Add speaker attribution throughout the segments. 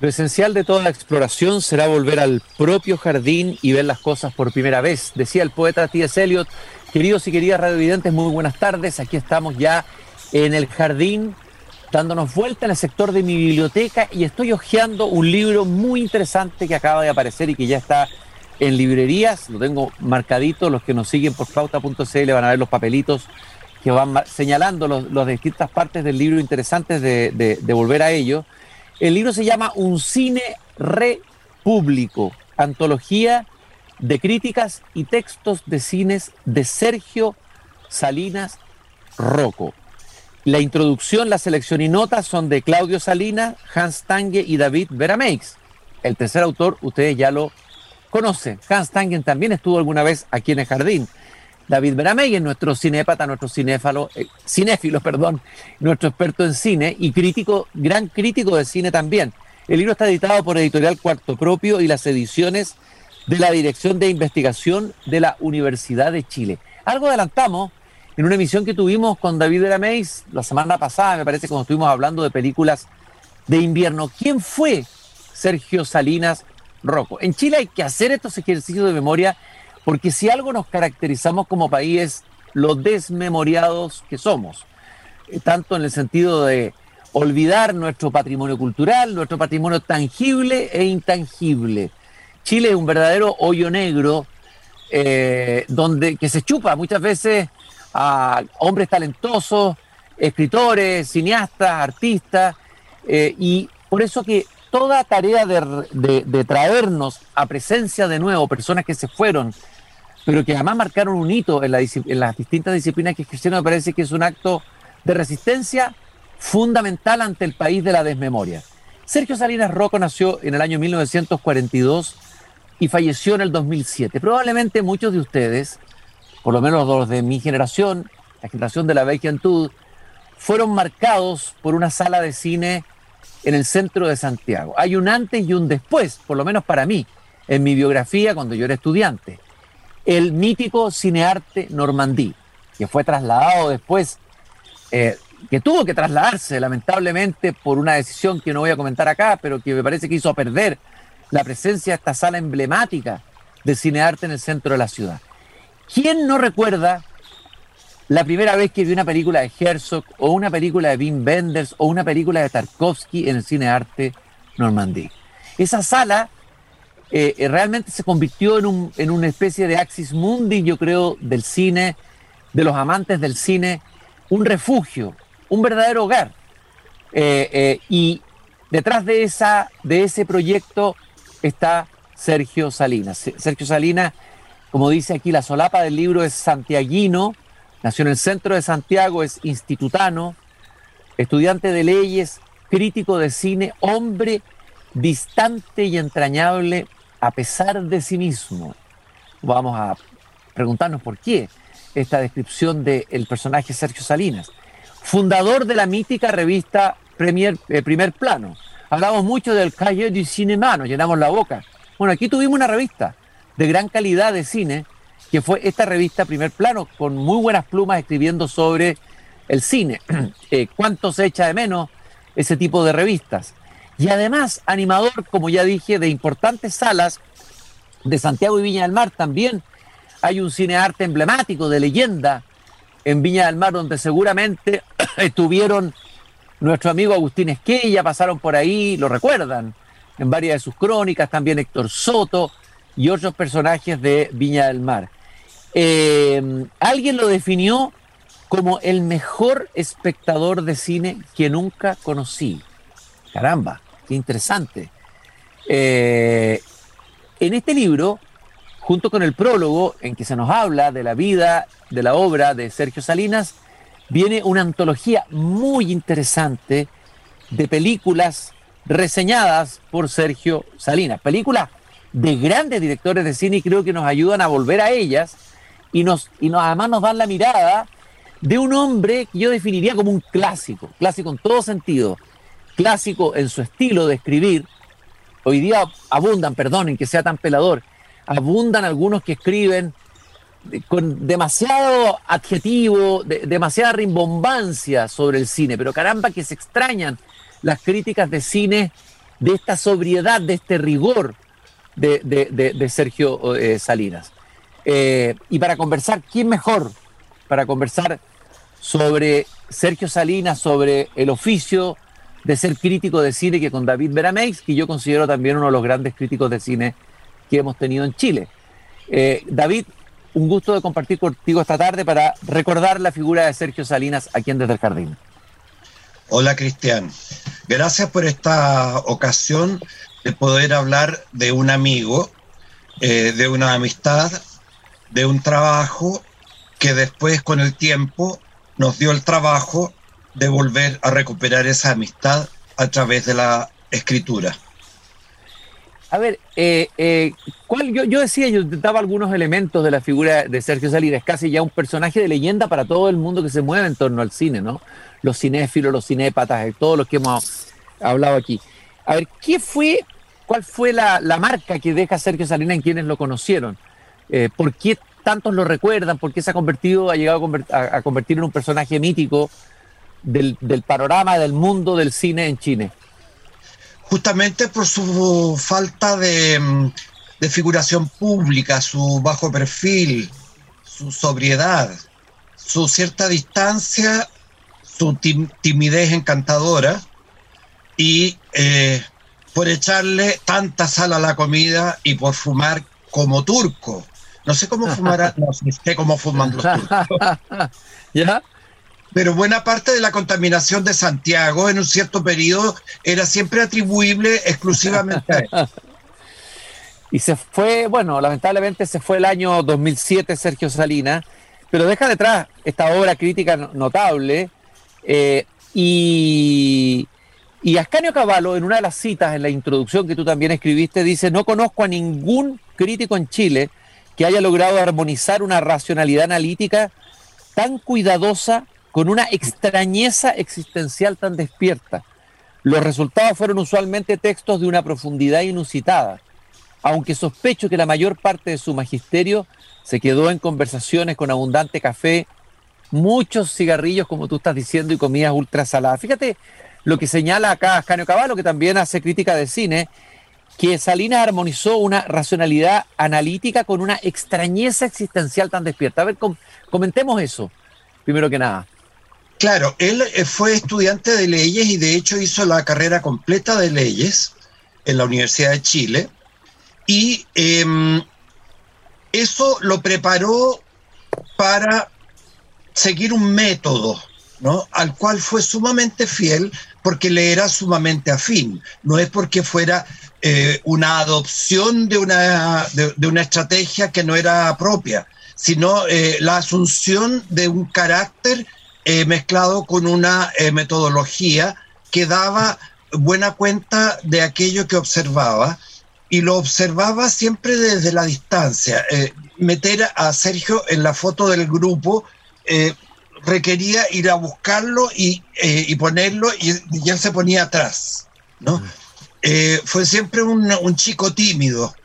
Speaker 1: Lo esencial de toda la exploración será volver al propio jardín y ver las cosas por primera vez, decía el poeta T.S. Eliot. Queridos y queridas radiovidentes, muy buenas tardes. Aquí estamos ya en el jardín, dándonos vuelta en el sector de mi biblioteca y estoy hojeando un libro muy interesante que acaba de aparecer y que ya está en librerías. Lo tengo marcadito. Los que nos siguen por flauta.cl van a ver los papelitos que van señalando las distintas partes del libro interesantes de volver a ello. El libro se llama Un cine repúblico, antología de críticas y textos de cines de Sergio Salinas Rocco. La introducción, la selección y notas son de Claudio Salinas, Hans Tange y David Verameix. El tercer autor, ustedes ya lo conocen. Hans Tangen también estuvo alguna vez aquí en el jardín. David Beramey nuestro cinépata, nuestro cinéfalo, eh, cinéfilo, perdón, nuestro experto en cine y crítico, gran crítico de cine también. El libro está editado por Editorial Cuarto Propio y las ediciones de la Dirección de Investigación de la Universidad de Chile. Algo adelantamos en una emisión que tuvimos con David Beramey la semana pasada, me parece, cuando estuvimos hablando de películas de invierno. ¿Quién fue Sergio Salinas Rocco? En Chile hay que hacer estos ejercicios de memoria porque si algo nos caracterizamos como país es lo desmemoriados que somos, eh, tanto en el sentido de olvidar nuestro patrimonio cultural, nuestro patrimonio tangible e intangible. Chile es un verdadero hoyo negro eh, donde que se chupa muchas veces a hombres talentosos, escritores, cineastas, artistas, eh, y por eso que toda tarea de, traernos a presencia de nuevo personas que se fueron, pero que además marcaron un hito en, las distintas disciplinas que ejercieron, me parece que es un acto de resistencia fundamental ante el país de la desmemoria. Sergio Salinas Rocco nació en el año 1942 y falleció en el 2007. Probablemente muchos de ustedes, por lo menos los de mi generación, la generación de la juventud, fueron marcados por una sala de cine en el centro de Santiago. Hay un antes y un después, por lo menos para mí, en mi biografía cuando yo era estudiante. El mítico cinearte Normandí, que fue trasladado después, eh, que tuvo que trasladarse lamentablemente por una decisión que no voy a comentar acá, pero que me parece que hizo perder la presencia de esta sala emblemática de cinearte en el centro de la ciudad. ¿Quién no recuerda la primera vez que vi una película de Herzog o una película de Wim Wenders o una película de Tarkovsky en el Cine Arte Normandí. Esa sala eh, eh, realmente se convirtió en, un, en una especie de axis mundi, yo creo, del cine, de los amantes del cine, un refugio, un verdadero hogar. Eh, y detrás de, esa, de ese proyecto está Sergio Salinas. Sergio Salinas, como dice aquí, la solapa del libro es santiaguino, Nació en el centro de Santiago, es institutano, estudiante de leyes, crítico de cine, hombre distante y entrañable a pesar de sí mismo. Vamos a preguntarnos por qué esta descripción del personaje Sergio Salinas. Fundador de la mítica revista Premier, eh, Primer Plano. Hablamos mucho del Calle du Cinéma, nos llenamos la boca. Bueno, aquí tuvimos una revista de gran calidad de cine que fue esta revista Primer Plano, con muy buenas plumas escribiendo sobre el cine. Eh, ¿Cuánto se echa de menos ese tipo de revistas? Y además, animador, como ya dije, de importantes salas de Santiago y Viña del Mar también. Hay un cine arte emblemático de leyenda en Viña del Mar, donde seguramente estuvieron nuestro amigo Agustín Esquella, pasaron por ahí, lo recuerdan, en varias de sus crónicas, también Héctor Soto y otros personajes de Viña del Mar. Eh, alguien lo definió como el mejor espectador de cine que nunca conocí. Caramba, qué interesante. Eh, en este libro, junto con el prólogo en que se nos habla de la vida, de la obra de Sergio Salinas, viene una antología muy interesante de películas reseñadas por Sergio Salinas. Películas de grandes directores de cine y creo que nos ayudan a volver a ellas y, nos, y además nos dan la mirada de un hombre que yo definiría como un clásico, clásico en todo sentido, clásico en su estilo de escribir. Hoy día abundan, perdonen que sea tan pelador, abundan algunos que escriben con demasiado adjetivo, demasiada rimbombancia sobre el cine, pero caramba que se extrañan las críticas de cine de esta sobriedad, de este rigor de, Sergio eh, Salinas. Eh, y para conversar, ¿quién mejor para conversar sobre Sergio Salinas, sobre el oficio de ser crítico de cine que con David Berameix, que yo considero también uno de los grandes críticos de cine que hemos tenido en Chile. Eh, David, un gusto de compartir contigo esta tarde para recordar la figura de Sergio Salinas aquí en Desde el Jardín.
Speaker 2: Hola Cristian, gracias por esta ocasión de poder hablar de un amigo, eh, de una amistad, de un trabajo que después con el tiempo nos dio el trabajo de volver a recuperar esa amistad a través de la escritura.
Speaker 1: A ver, eh, eh, ¿cuál, yo, yo, decía, yo daba algunos elementos de la figura de Sergio Salinas, casi ya un personaje de leyenda para todo el mundo que se mueve en torno al cine, ¿no? Los cinéfilos, los cinépatas, eh, todos los que hemos hablado aquí. A ver, ¿qué fue, cuál fue la, marca que deja Sergio Salinas en quienes lo conocieron? ¿Por qué tantos lo recuerdan? ¿Por qué se ha convertido, ha llegado a, convertir en un personaje mítico del, del panorama, del mundo del cine en Chile?
Speaker 2: justamente por su falta de, figuración pública, su bajo perfil, su sobriedad, su cierta distancia, su timidez encantadora y eh, por echarle tanta sal a la comida y por fumar como turco. No sé cómo fumar, no sé cómo fuman los turcos. ¿Ya? Pero buena parte de la contaminación de Santiago en un cierto periodo era siempre atribuible exclusivamente a él.
Speaker 1: Y se fue, bueno, lamentablemente se fue el año 2007 Sergio Salinas, pero deja detrás esta obra crítica notable. Eh, y, y Ascanio Cavallo, en una de las citas en la introducción que tú también escribiste, dice, no conozco a ningún crítico en Chile que haya logrado armonizar una racionalidad analítica tan cuidadosa con una extrañeza existencial tan despierta. Los resultados fueron usualmente textos de una profundidad inusitada, aunque sospecho que la mayor parte de su magisterio se quedó en conversaciones con abundante café, muchos cigarrillos, como tú estás diciendo, y comidas ultra saladas. Fíjate lo que señala acá Ascanio Caballo, que también hace crítica de cine, que Salinas armonizó una racionalidad analítica con una extrañeza existencial tan despierta. A ver, comentemos eso, primero que nada.
Speaker 2: Claro, él eh, fue estudiante de leyes y de hecho hizo la carrera completa de leyes en la Universidad de Chile y em, eso lo preparó para seguir un método, ¿no? Al cual fue sumamente fiel porque le era sumamente afín. No es porque fuera eh, una adopción de una, de, una estrategia que no era propia, sino eh, la asunción de un carácter eh, mezclado con una eh, metodología que daba buena cuenta de aquello que observaba y lo observaba siempre desde la distancia. Eh, meter a Sergio en la foto del grupo requería ir a buscarlo y, ponerlo y, ya se ponía atrás. ¿no? fue siempre un, un chico tímido,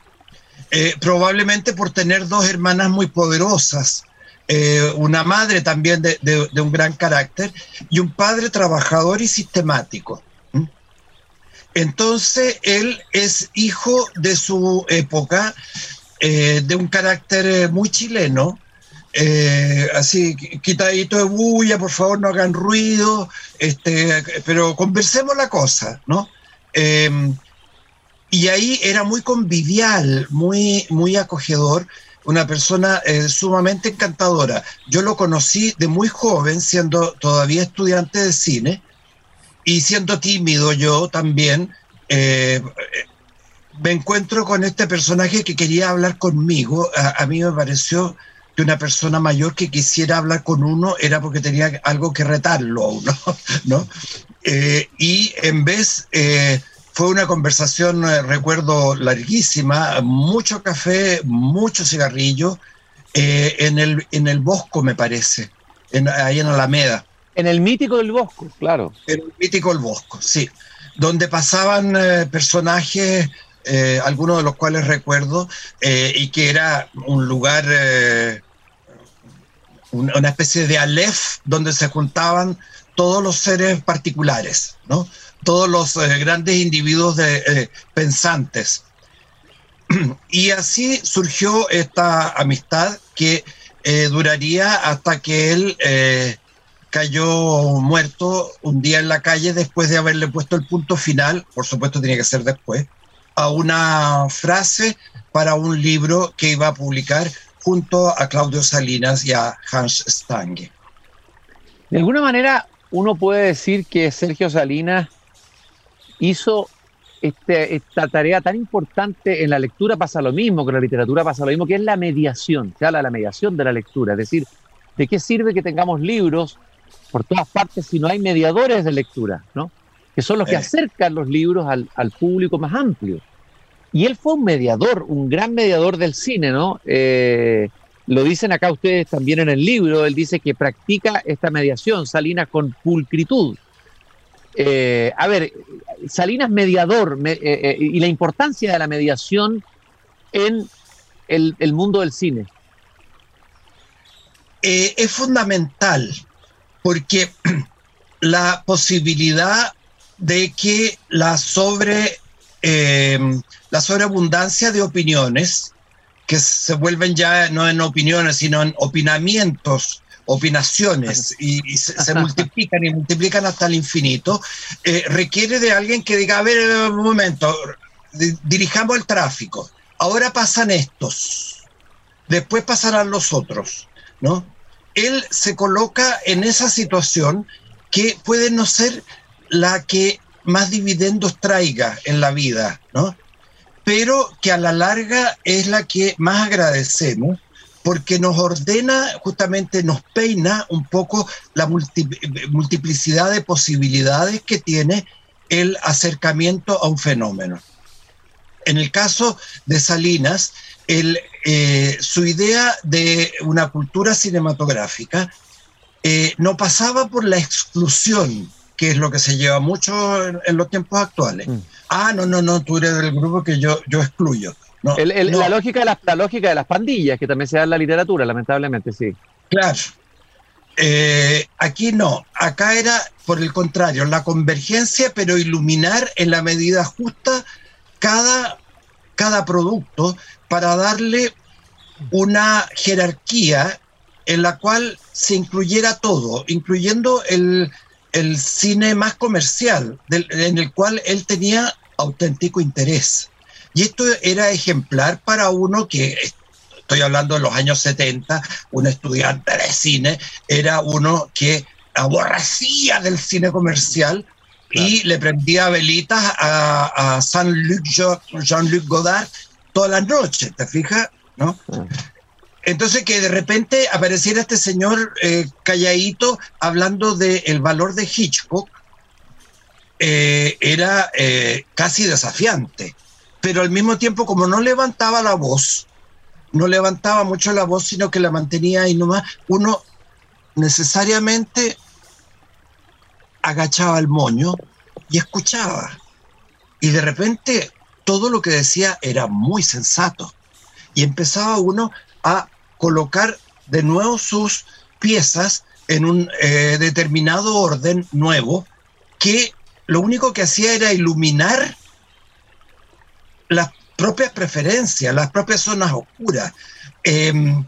Speaker 2: probablemente por tener dos hermanas muy poderosas eh, una madre también de, un gran carácter y un padre trabajador y sistemático. Entonces, él es hijo de su época, eh, de un carácter eh, muy chileno, así, quitadito de bulla, por favor, no hagan ruido, este, pero conversemos la cosa, ¿no? y ahí era muy convivial, muy, muy acogedor, una persona eh, sumamente encantadora. Yo lo conocí de muy joven, siendo todavía estudiante de cine y siendo tímido yo también. Eh, me encuentro con este personaje que quería hablar conmigo. A, mí me pareció que una persona mayor que quisiera hablar con uno era porque tenía algo que retarlo a uno, ¿no? Eh, y en vez fue una conversación, eh, recuerdo, larguísima, mucho café, mucho cigarrillo, eh, en, el, en el Bosco, me parece, ahí en Alameda.
Speaker 1: En el mítico del Bosco, claro.
Speaker 2: En el mítico del Bosco, sí. Donde pasaban eh, personajes, algunos de los cuales recuerdo, y que era un lugar, una especie de Aleph, donde se juntaban todos los seres particulares, ¿no? Todos los eh, grandes individuos de, eh, pensantes. Y así surgió esta amistad que duraría hasta que él cayó muerto un día en la calle después de haberle puesto el punto final, por supuesto tenía que ser después, a una frase para un libro que iba a publicar junto a Claudio Salinas y a Hans Stange.
Speaker 1: De alguna manera, uno puede decir que Sergio Salinas hizo este, esta tarea tan importante en la lectura pasa lo mismo, que en la literatura pasa lo mismo, que es la mediación, se habla de la mediación de la lectura, es decir, ¿de qué sirve que tengamos libros por todas partes si no hay mediadores de lectura, ¿no? que son los que eh. acercan los libros al, público más amplio? Y él fue un mediador, un gran mediador del cine, ¿no? Eh, lo dicen acá ustedes también en el libro, él dice que practica esta mediación, Salinas, con pulcritud. Eh, a ver, Salinas mediador eh, eh, y la importancia de la mediación en el, mundo del cine.
Speaker 2: es fundamental porque la posibilidad de que la sobre la sobreabundancia de opiniones que se vuelven ya no en opiniones sino en opinamientos opinaciones y, se, multiplican y multiplican hasta el infinito, eh, requiere de alguien que diga, a ver, un momento, dirijamos el tráfico, ahora pasan estos, después pasarán los otros, ¿no? Él se coloca en esa situación que puede no ser la que más dividendos traiga en la vida, ¿no? Pero que a la larga es la que más agradecemos porque nos ordena, justamente nos peina un poco la multiplicidad de posibilidades que tiene el acercamiento a un fenómeno. En el caso de Salinas, eh, su idea de una cultura cinematográfica eh, no pasaba por la exclusión, que es lo que se lleva mucho en, los tiempos actuales. Mm. Ah, no, no, no, tú eres del grupo que yo, yo excluyo.
Speaker 1: La, lógica de las, la lógica de las pandillas, que también se da en la literatura, lamentablemente, sí.
Speaker 2: Claro. Eh, aquí no, acá era por el contrario, la convergencia, pero iluminar en la medida justa cada, cada producto para darle una jerarquía en la cual se incluyera todo, incluyendo el, el cine más comercial, en el cual él tenía auténtico interés. Y esto era ejemplar para uno que, estoy hablando de los años 70, un estudiante de cine, era uno que aborrecía del cine comercial y le prendía velitas a, a Jean-Luc Jean Godard todas las noches, ¿te fijas? ¿No? Entonces que de repente apareciera este señor eh, calladito hablando del valor de Hitchcock, eh, era eh, casi desafiante pero al mismo tiempo como no levantaba la voz, no levantaba mucho la voz, sino que la mantenía ahí nomás, uno necesariamente agachaba el moño y escuchaba. Y de repente todo lo que decía era muy sensato. Y empezaba uno a colocar de nuevo sus piezas en un eh, determinado orden nuevo que lo único que hacía era iluminar las propias preferencias, las propias zonas oscuras. Em,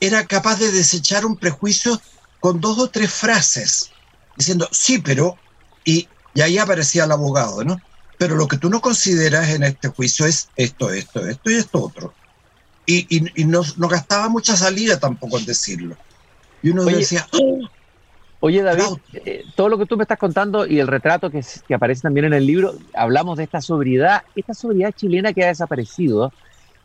Speaker 2: era capaz de desechar un prejuicio con dos o tres frases, diciendo, sí, pero, y, ahí aparecía el abogado, ¿no? Pero lo que tú no consideras en este juicio es esto, esto, esto y esto otro. Y, no, gastaba mucha salida tampoco en decirlo. Y uno decía, ¡Oh!
Speaker 1: Oye, David, eh, todo lo que tú me estás contando y el retrato que, aparece también en el libro, hablamos de esta sobriedad, esta sobriedad chilena que ha desaparecido,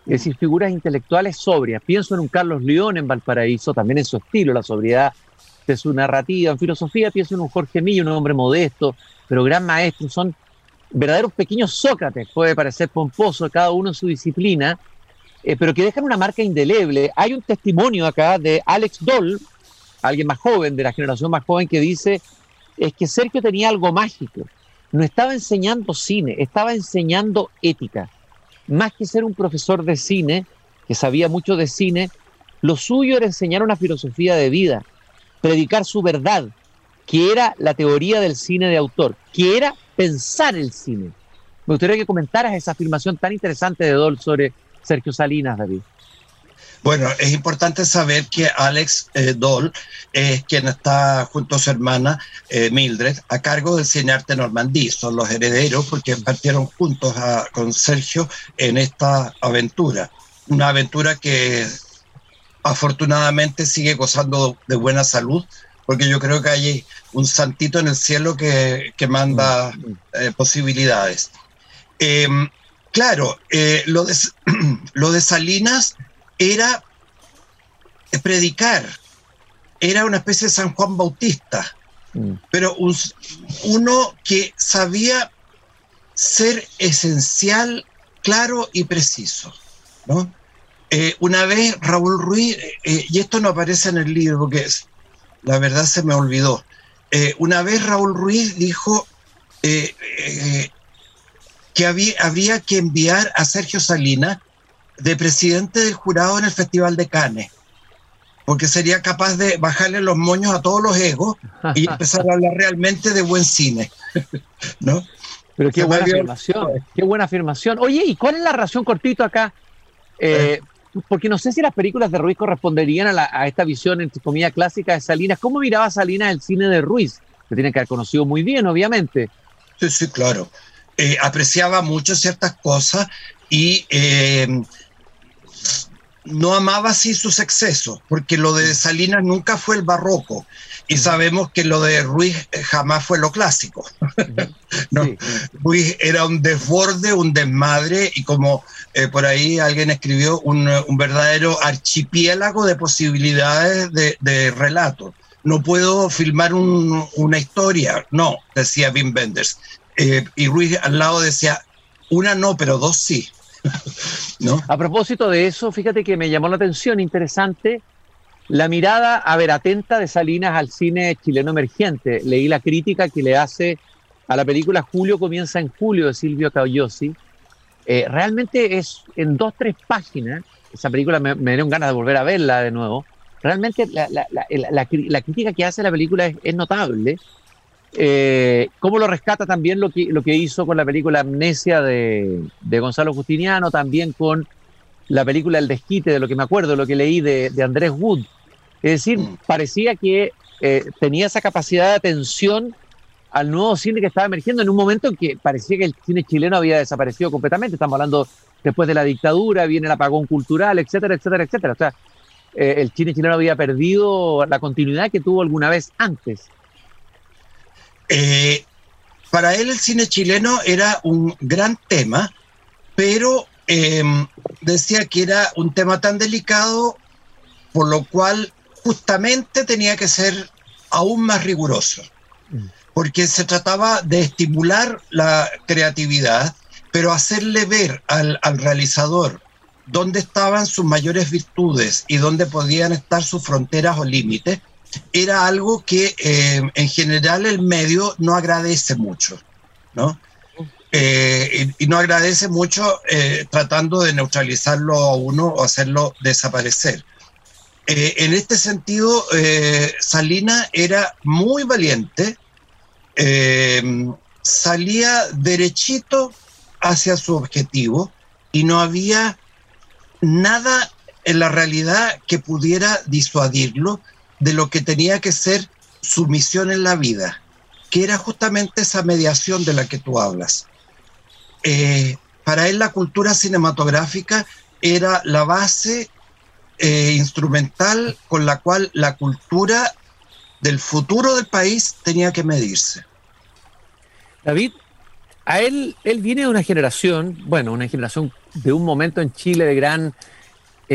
Speaker 1: es decir, figuras intelectuales sobrias. Pienso en un Carlos León en Valparaíso, también en su estilo, la sobriedad de su narrativa. En filosofía pienso en un Jorge Millo, un hombre modesto, pero gran maestro. Son verdaderos pequeños Sócrates, puede parecer pomposo, cada uno en su disciplina, eh, pero que dejan una marca indeleble. Hay un testimonio acá de Alex Doll, alguien más joven, de la generación más joven, que dice, es que Sergio tenía algo mágico. No estaba enseñando cine, estaba enseñando ética. Más que ser un profesor de cine, que sabía mucho de cine, lo suyo era enseñar una filosofía de vida, predicar su verdad, que era la teoría del cine de autor, que era pensar el cine. Me gustaría que comentaras esa afirmación tan interesante de Dol sobre Sergio Salinas, David.
Speaker 2: Bueno, es importante saber que Alex eh, Doll es quien está junto a su hermana eh, Mildred a cargo del Cine Arte Normandí. Son los herederos porque partieron juntos con Sergio en esta aventura. Una aventura que afortunadamente sigue gozando de buena salud porque yo creo que hay un santito en el cielo que, manda mm, mm. Eh, posibilidades. Em, claro, lo, de, lo de Salinas era predicar, era una especie de San Juan Bautista, mm. pero uno que sabía ser esencial, claro y preciso. Eh, una vez Raúl Ruiz, eh, eh, y esto no aparece en el libro porque la verdad se me olvidó, una vez Raúl Ruiz dijo que había, habría que enviar a Sergio Salinas de presidente del jurado en el Festival de Cannes, porque sería capaz de bajarle los moños a todos los egos y empezar a hablar realmente de buen cine, ¿no?
Speaker 1: Pero qué buena afirmación, qué buena afirmación. Oye, ¿y cuál es la razón cortito acá? Eh, porque no sé si las películas de Ruiz corresponderían a, esta visión, entre comillas, clásica de Salinas. ¿Cómo miraba Salinas el cine de Ruiz? Que tiene que haber conocido muy bien, obviamente.
Speaker 2: Sí, sí, claro. Eh, apreciaba mucho ciertas cosas y eh, no amaba así sus excesos, porque lo de Salinas nunca fue el barroco. Y sabemos que lo de Ruiz eh, jamás fue lo clásico. no, Ruiz era un desborde, un desmadre, y como eh, por ahí alguien escribió, un, verdadero archipiélago de posibilidades de, relato. No puedo filmar una historia, no, decía Wim Wenders. Eh, y Ruiz al lado decía, una no, pero dos sí.
Speaker 1: A propósito de eso, fíjate que me llamó la atención, interesante, la mirada, a ver, atenta de Salinas al cine chileno emergente. Leí la crítica que le hace a la película Julio comienza en julio de Silvio Cagliosi. Eh, realmente es en dos, tres páginas, esa película me, me dieron ganas de volver a verla de nuevo. Realmente la, la, crítica que hace la película es notable eh, ¿Cómo lo rescata también lo que, lo que hizo con la película Amnesia de, Gonzalo Justiniano, también con la película El Desquite, de lo que me acuerdo, lo que leí de, Andrés Wood? Es decir, mm. parecía que eh, tenía esa capacidad de atención al nuevo cine que estaba emergiendo en un momento en que parecía que el cine chileno había desaparecido completamente. Estamos hablando después de la dictadura, viene el apagón cultural, etcétera, etcétera, etcétera. O sea, eh, el cine chileno había perdido la continuidad que tuvo alguna vez antes.
Speaker 2: Eh, para él el cine chileno era un gran tema, pero em, decía que era un tema tan delicado, por lo cual justamente tenía que ser aún más riguroso, mm. porque se trataba de estimular la creatividad, pero hacerle ver al, al realizador dónde estaban sus mayores virtudes y dónde podían estar sus fronteras o límites era algo que eh, en general el medio no agradece mucho, ¿no? Eh, y, no agradece mucho eh, tratando de neutralizarlo a uno o hacerlo desaparecer. en este sentido, Salina era muy valiente, salía derechito hacia su objetivo y no había nada en la realidad que pudiera disuadirlo de lo que tenía que ser su misión en la vida, que era justamente esa mediación de la que tú hablas. Eh, para él la cultura cinematográfica era la base eh, instrumental con la cual la cultura del futuro del país tenía que medirse.
Speaker 1: David, a él, él viene de una generación, bueno, una generación de un momento en Chile de gran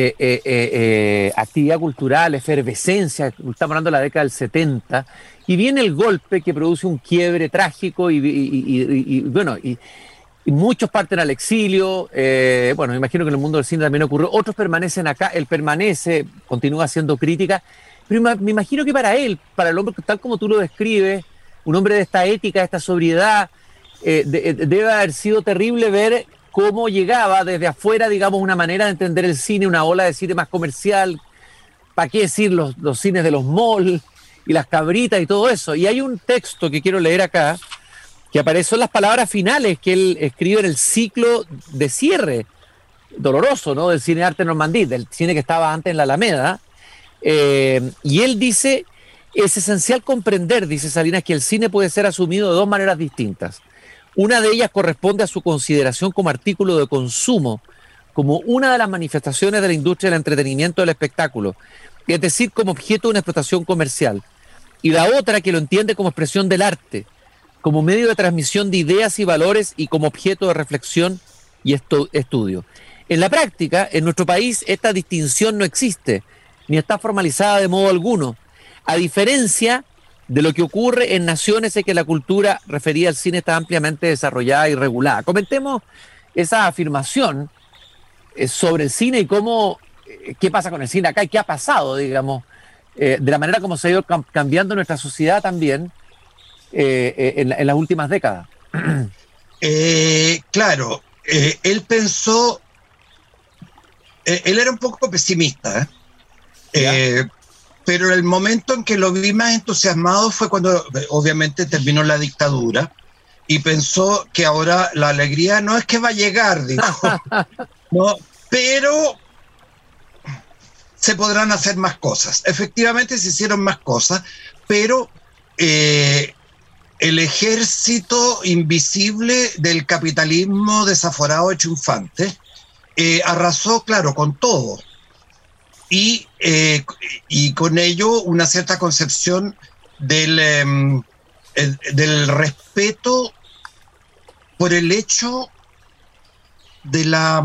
Speaker 1: eh, eh, eh, actividad cultural, efervescencia, estamos hablando de la década del 70, y viene el golpe que produce un quiebre trágico y, bueno, y, muchos parten al exilio, bueno, me imagino que en el mundo del cine también ocurrió, otros permanecen acá, él permanece, continúa haciendo crítica, pero me imagino que para él, para el hombre tal como tú lo describes, un hombre de esta ética, de esta sobriedad, debe haber sido terrible ver cómo llegaba desde afuera, digamos, una manera de entender el cine, una ola de cine más comercial, ¿para qué decir los, cines de los malls y las cabritas y todo eso? Y hay un texto que quiero leer acá, que aparecen las palabras finales que él escribe en el ciclo de cierre doloroso, ¿no? Del cine arte normandí, del cine que estaba antes en la Alameda. Eh, y él dice, es esencial comprender, dice Salinas, que el cine puede ser asumido de dos maneras distintas. Una de ellas corresponde a su consideración como artículo de consumo, como una de las manifestaciones de la industria del entretenimiento del espectáculo, es decir, como objeto de una explotación comercial. Y la otra que lo entiende como expresión del arte, como medio de transmisión de ideas y valores y como objeto de reflexión y estudio. En la práctica, en nuestro país, esta distinción no existe, ni está formalizada de modo alguno, a diferencia de lo que ocurre en naciones en que la cultura referida al cine está ampliamente desarrollada y regulada. Comentemos esa afirmación eh, sobre el cine y cómo, eh, qué pasa con el cine acá y qué ha pasado, digamos, eh, de la manera como se ha ido cambiando nuestra sociedad también en, en, las últimas décadas.
Speaker 2: claro, él pensó él era un poco pesimista, ¿eh? Eh, pero el momento en que lo vi más entusiasmado fue cuando obviamente terminó la dictadura y pensó que ahora la alegría no es que va a llegar, dijo, no, pero se podrán hacer más cosas. Efectivamente se hicieron más cosas, pero el ejército invisible del capitalismo desaforado y triunfante eh, arrasó, claro, con todo. Y, eh, y con ello una cierta concepción del, em, del respeto por el hecho de la,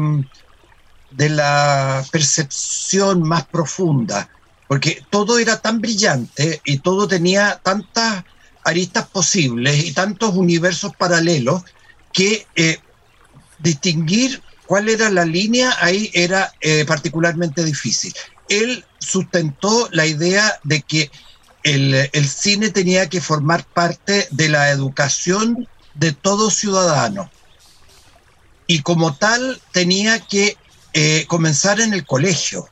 Speaker 2: de la percepción más profunda, porque todo era tan brillante y todo tenía tantas aristas posibles y tantos universos paralelos que eh, distinguir cuál era la línea, ahí era eh, particularmente difícil. Él sustentó la idea de que el, cine tenía que formar parte de la educación de todo ciudadano y como tal tenía que eh, comenzar en el colegio.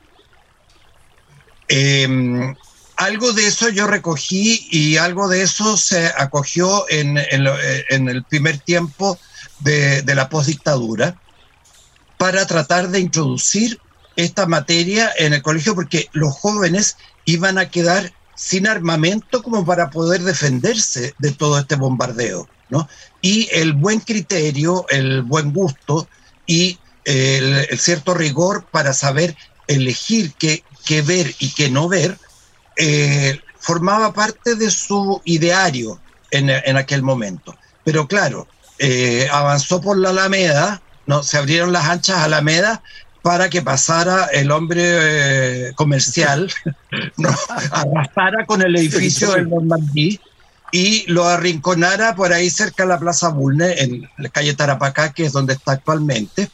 Speaker 2: Em, algo de eso yo recogí y algo de eso se acogió en, el primer tiempo de, de la postdictadura para tratar de introducir esta materia en el colegio porque los jóvenes iban a quedar sin armamento como para poder defenderse de todo este bombardeo, ¿no? Y el buen criterio, el buen gusto y el, cierto rigor para saber elegir qué, qué, ver y qué no ver, eh, formaba parte de su ideario en, en aquel momento. Pero claro, eh, avanzó por la Alameda, ¿no? Se abrieron las anchas Alameda para que pasara el hombre eh, comercial, ¿no? arrasara con el edificio del Normandí y lo arrinconara por ahí cerca de la Plaza Bulne, en la calle Tarapacá, que es donde está actualmente.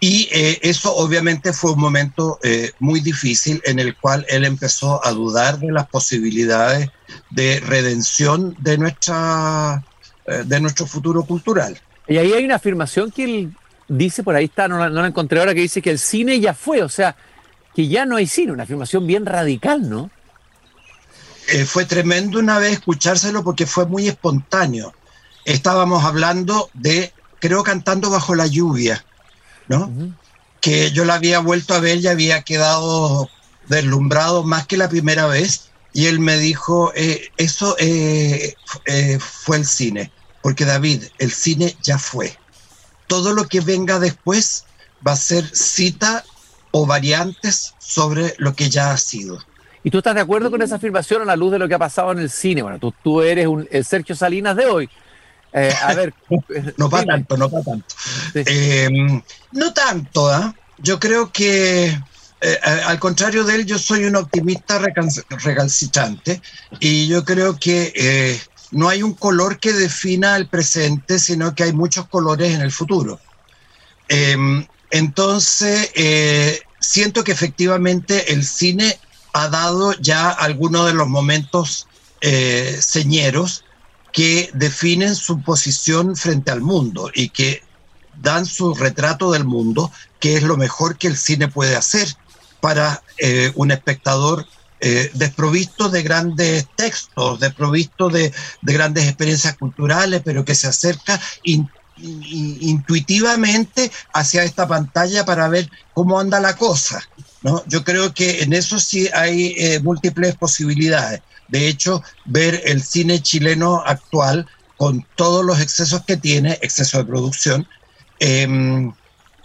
Speaker 2: Y eh, eso obviamente fue un momento eh, muy difícil en el cual él empezó a dudar de las posibilidades de redención de, nuestra, de nuestro futuro cultural.
Speaker 1: Y ahí hay una afirmación que él dice, por ahí está, no la, encontré ahora, que dice que el cine ya fue, o sea, que ya no hay cine, una afirmación bien radical, ¿no?
Speaker 2: Eh, fue tremendo una vez escuchárselo porque fue muy espontáneo. Estábamos hablando de, creo, cantando bajo la lluvia, ¿no? Que yo la había vuelto a ver y había quedado deslumbrado más que la primera vez. Y él me dijo, eh, eso eh, fue el cine, porque David, el cine ya fue todo lo que venga después va a ser cita o variantes sobre lo que ya ha sido.
Speaker 1: ¿Y tú estás de acuerdo con esa afirmación a la luz de lo que ha pasado en el cine? Bueno, tú, tú eres un, el Sergio Salinas de hoy.
Speaker 2: Eh, a ver. no para tanto, no para tanto. Em, no tanto, ¿ah? Yo creo que, eh, al contrario de él, yo soy un optimista recalcitrante y yo creo que eh, no hay un color que defina el presente, sino que hay muchos colores en el futuro. Em, entonces, eh, siento que efectivamente el cine ha dado ya algunos de los momentos eh, señeros que definen su posición frente al mundo y que dan su retrato del mundo, que es lo mejor que el cine puede hacer para eh, un espectador eh, desprovisto de grandes textos, desprovisto de, de, grandes experiencias culturales, pero que se acerca intuitivamente hacia esta pantalla para ver cómo anda la cosa. ¿no? Yo creo que en eso sí hay eh, múltiples posibilidades. De hecho, ver el cine chileno actual con todos los excesos que tiene, exceso de producción, em,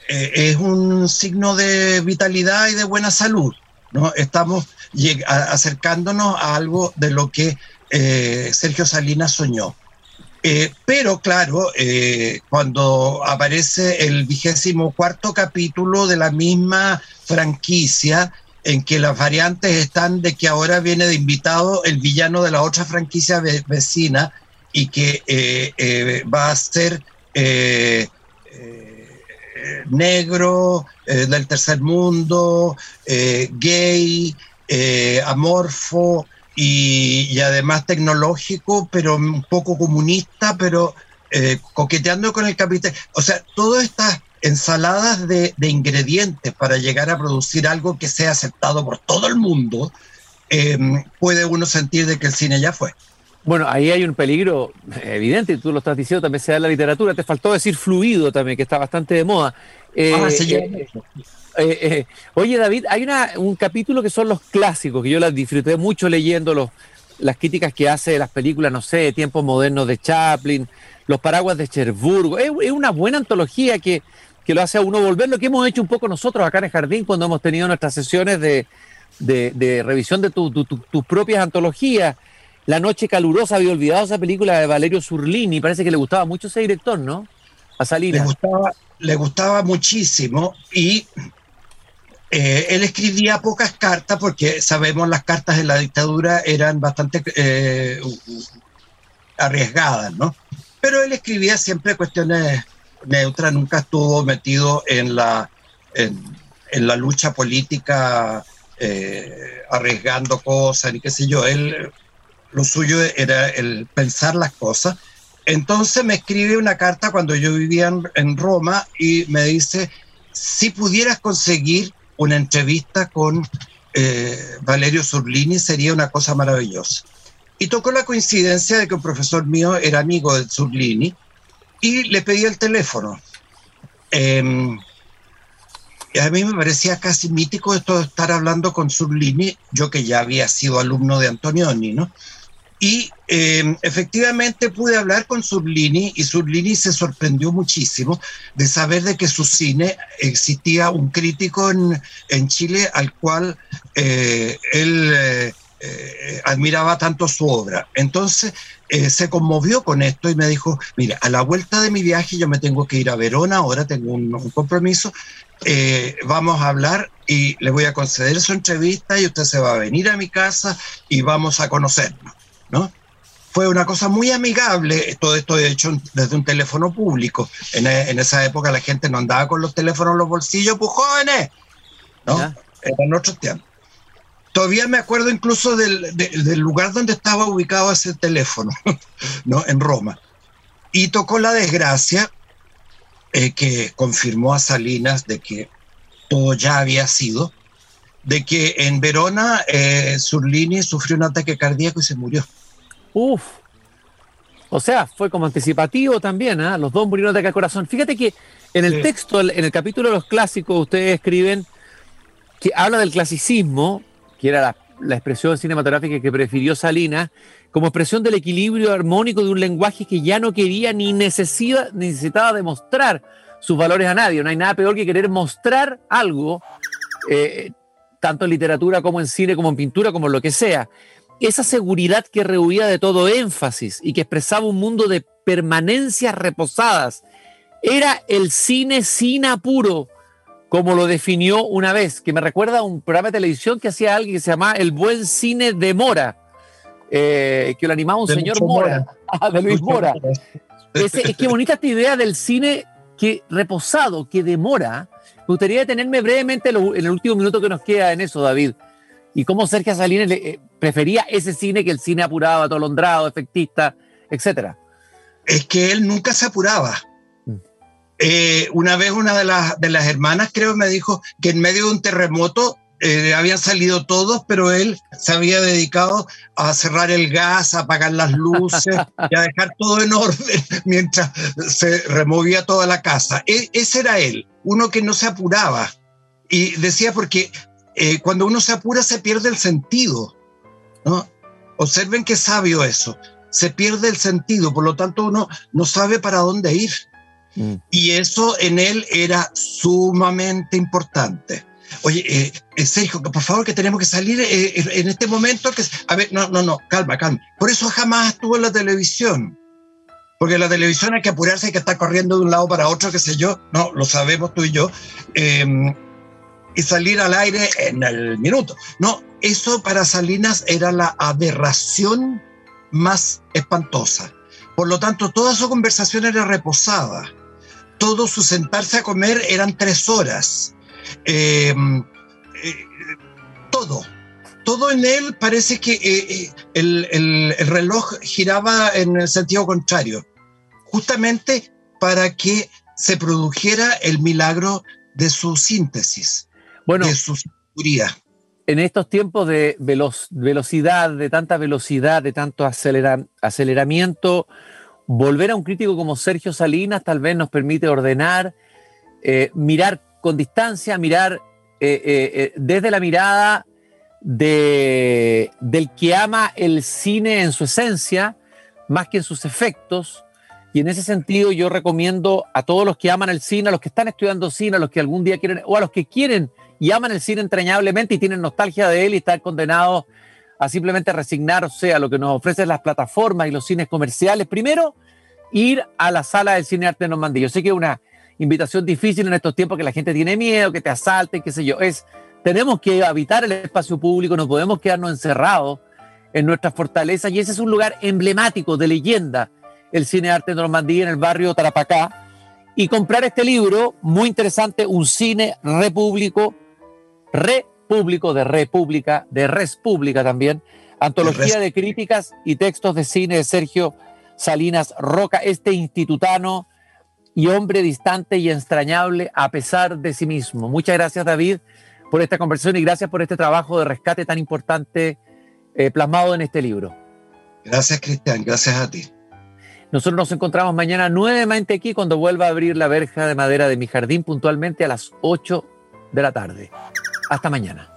Speaker 2: eh, es un signo de vitalidad y de buena salud. ¿No? Estamos acercándonos a algo de lo que eh, Sergio Salinas soñó. Eh, pero claro, eh, cuando aparece el vigésimo cuarto capítulo de la misma franquicia, en que las variantes están de que ahora viene de invitado el villano de la otra franquicia vecina y que va a ser negro, del tercer mundo, gay, eh, amorfo y, además tecnológico, pero un poco comunista, pero eh, coqueteando con el capital. O sea, todas estas ensaladas de, ingredientes para llegar a producir algo que sea aceptado por todo el mundo, eh, puede uno sentir de que el cine ya fue.
Speaker 1: Bueno, ahí hay un peligro evidente, y tú lo estás diciendo, también se da en la literatura. Te faltó decir fluido también, que está bastante de moda. ah, eh, eh, oye, David, hay un capítulo que son los clásicos, que yo las disfruté mucho leyendo los, las críticas que hace de las películas, no sé, tiempos modernos de Chaplin, los paraguas de Cherburgo. Es, una buena antología que, lo hace a uno volver, lo que hemos hecho un poco nosotros acá en el Jardín cuando hemos tenido nuestras sesiones de, revisión de tus propias antologías. La Noche Calurosa, había olvidado esa película de Valerio Surlini, parece que le gustaba mucho ese director, ¿no?
Speaker 2: A salir. Le gustaba, le gustaba muchísimo y eh, él escribía pocas cartas porque sabemos las cartas de la dictadura eran bastante eh, arriesgadas, ¿no? Pero él escribía siempre cuestiones neutras, nunca estuvo metido en la, en, la lucha política eh, arriesgando cosas, ni qué sé yo. Él, lo suyo era el pensar las cosas. Entonces me escribe una carta cuando yo vivía en Roma y me dice, si pudieras conseguir una entrevista con eh, Valerio Surlini sería una cosa maravillosa. Y tocó la coincidencia de que un profesor mío era amigo de Surlini y le pedí el teléfono. Em, y a mí me parecía casi mítico esto de estar hablando con Surlini, yo que ya había sido alumno de Antonioni, ¿no? Y em, efectivamente pude hablar con Surlini y Surlini se sorprendió muchísimo de saber de que su cine existía un crítico en, en Chile al cual eh, él eh, eh, admiraba tanto su obra. Entonces se conmovió con esto y me dijo, mira, a la vuelta de mi viaje yo me tengo que ir a Verona, ahora tengo un, un compromiso, vamos a hablar y le voy a conceder su entrevista y usted se va a venir a mi casa y vamos a conocernos. ¿No? Fue una cosa muy amigable, todo esto hecho desde un teléfono público. En, esa época la gente no andaba con los teléfonos en los bolsillos, pues jóvenes, ¿no? Eran otros tiempos. Todavía me acuerdo incluso del, lugar donde estaba ubicado ese teléfono, ¿no? En Roma. Y tocó la desgracia eh, que confirmó a Salinas de que todo ya había sido, de que en Verona eh, Surlini sufrió un ataque cardíaco y se murió.
Speaker 1: Uf. O sea, fue como anticipativo también, ¿ah? Los dos murieron de ataque al corazón. Fíjate que en el texto, en el capítulo de los clásicos, ustedes escriben que habla del clasicismo, que era la, la expresión cinematográfica que prefirió Salinas, como expresión del equilibrio armónico de un lenguaje que ya no quería ni necesitaba, necesitaba demostrar sus valores a nadie. No hay nada peor que querer mostrar algo, eh, tanto en literatura como en cine, como en pintura, como en lo que sea esa seguridad que rehuía de todo énfasis y que expresaba un mundo de permanencias reposadas. Era el cine sin apuro, como lo definió una vez, que me recuerda a un programa de televisión que hacía alguien que se llamaba El Buen Cine de Mora, eh, que lo animaba un señor Mora, ah, de Luis Mora. Es, que bonita esta idea del cine que reposado, que demora. Me gustaría detenerme brevemente en el último minuto que nos queda en eso, David y cómo Sergio Salinas eh, prefería ese cine que el cine apurado, atolondrado, efectista, etcétera.
Speaker 2: Es que él nunca se apuraba. Mm. Eh, una vez una de las, de las hermanas creo me dijo que en medio de un terremoto eh, habían salido todos, pero él se había dedicado a cerrar el gas, a apagar las luces y a dejar todo en orden mientras se removía toda la casa. E, ese era él, uno que no se apuraba. Y decía porque eh, cuando uno se apura se pierde el sentido. ¿no? Observen qué sabio eso. Se pierde el sentido, por lo tanto uno no sabe para dónde ir. Mm. Y eso en él era sumamente importante. Oye, eh, eh, Sergio, por favor, que tenemos que salir eh, en este momento. Que, a ver, no, no, no, calma, calma. Por eso jamás estuvo en la televisión. Porque en la televisión hay que apurarse, hay que estar corriendo de un lado para otro, qué sé yo. No, lo sabemos tú y yo. Y salir al aire en el minuto. No, eso para Salinas era la aberración más espantosa. Por lo tanto, toda su conversación era reposada. Todo su sentarse a comer eran tres horas. Eh, eh, todo, todo en él parece que eh, el, reloj giraba en el sentido contrario, justamente para que se produjera el milagro de su síntesis, bueno, de su sabiduría.
Speaker 1: En estos tiempos de velocidad, de tanta velocidad, de tanto aceleramiento, volver a un crítico como Sergio Salinas tal vez nos permite ordenar, mirar con distancia, mirar eh, eh, eh, desde la mirada de, del que ama el cine en su esencia, más que en sus efectos. Y en ese sentido yo recomiendo a todos los que aman el cine, a los que están estudiando cine, a los que algún día quieren, o a los que quieren y aman el cine entrañablemente y tienen nostalgia de él y están condenados a simplemente resignarse a lo que nos ofrecen las plataformas y los cines comerciales. Primero, ir a la sala del cine arte Normandía. Yo sé que es una invitación difícil en estos tiempos que la gente tiene miedo, que te asalten, qué sé yo. Es, tenemos que habitar el espacio público, no podemos quedarnos encerrados en nuestras fortalezas y ese es un lugar emblemático de leyenda, el Cine Arte de Normandía en el barrio Tarapacá. Y comprar este libro, muy interesante, un cine repúblico, repúblico de república, de res pública también, antología de críticas y textos de cine de Sergio Salinas Roca, este institutano y hombre distante y extrañable a pesar de sí mismo. Muchas gracias David por esta conversación y gracias por este trabajo de rescate tan importante eh, plasmado en este libro.
Speaker 2: Gracias Cristian, gracias a ti.
Speaker 1: Nosotros nos encontramos mañana nuevamente aquí cuando vuelva a abrir la verja de madera de mi jardín puntualmente a las 8 de la tarde. Hasta mañana.